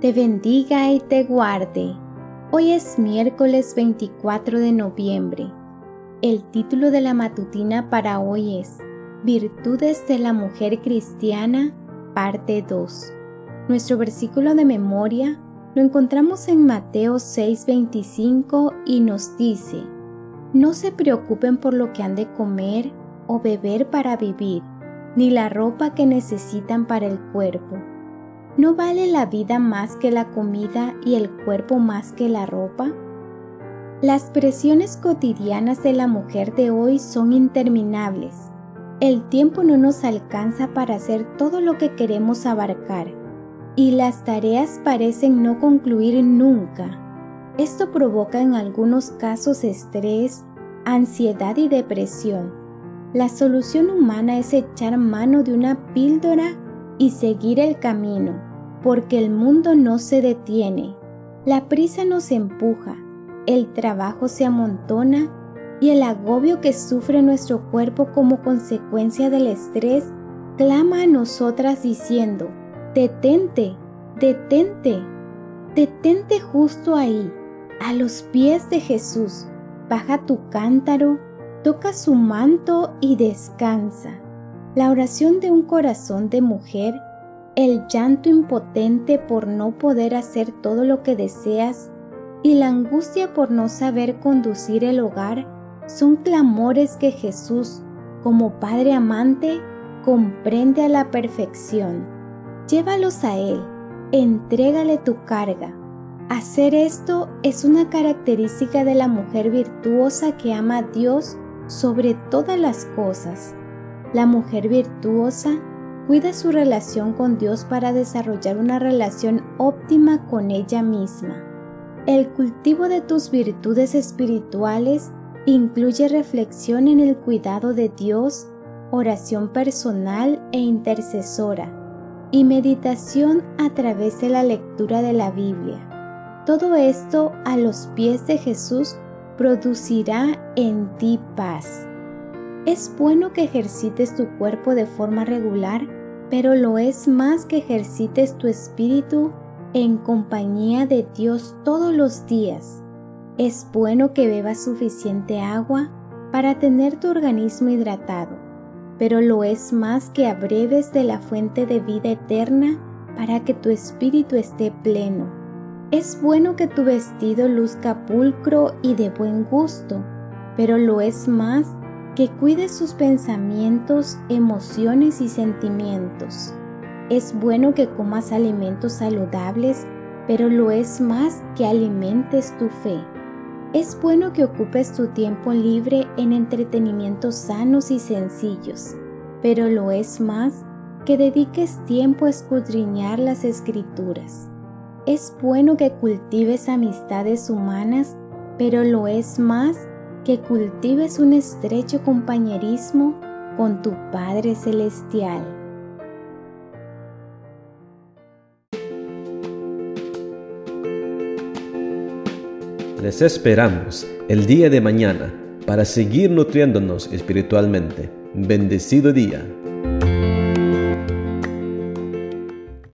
te bendiga y te guarde. Hoy es miércoles 24 de noviembre. El título de la matutina para hoy es Virtudes de la Mujer Cristiana, parte 2. Nuestro versículo de memoria lo encontramos en Mateo 6:25 y nos dice, No se preocupen por lo que han de comer o beber para vivir, ni la ropa que necesitan para el cuerpo. ¿No vale la vida más que la comida y el cuerpo más que la ropa? Las presiones cotidianas de la mujer de hoy son interminables. El tiempo no nos alcanza para hacer todo lo que queremos abarcar y las tareas parecen no concluir nunca. Esto provoca en algunos casos estrés, ansiedad y depresión. La solución humana es echar mano de una píldora y seguir el camino, porque el mundo no se detiene. La prisa nos empuja, el trabajo se amontona y el agobio que sufre nuestro cuerpo como consecuencia del estrés clama a nosotras diciendo, detente, detente, detente justo ahí, a los pies de Jesús, baja tu cántaro, toca su manto y descansa. La oración de un corazón de mujer, el llanto impotente por no poder hacer todo lo que deseas y la angustia por no saber conducir el hogar son clamores que Jesús, como Padre amante, comprende a la perfección. Llévalos a Él, entrégale tu carga. Hacer esto es una característica de la mujer virtuosa que ama a Dios sobre todas las cosas. La mujer virtuosa cuida su relación con Dios para desarrollar una relación óptima con ella misma. El cultivo de tus virtudes espirituales incluye reflexión en el cuidado de Dios, oración personal e intercesora, y meditación a través de la lectura de la Biblia. Todo esto a los pies de Jesús producirá en ti paz. Es bueno que ejercites tu cuerpo de forma regular, pero lo es más que ejercites tu espíritu en compañía de Dios todos los días. Es bueno que bebas suficiente agua para tener tu organismo hidratado pero lo es más que abreves de la fuente de vida eterna para que tu espíritu esté pleno. Es bueno que tu vestido luzca pulcro y de buen gusto, pero lo es más que cuides sus pensamientos, emociones y sentimientos. Es bueno que comas alimentos saludables, pero lo es más que alimentes tu fe. Es bueno que ocupes tu tiempo libre en entretenimientos sanos y sencillos, pero lo es más que dediques tiempo a escudriñar las escrituras. Es bueno que cultives amistades humanas, pero lo es más que cultives un estrecho compañerismo con tu Padre Celestial. Les esperamos el día de mañana para seguir nutriéndonos espiritualmente. Bendecido día.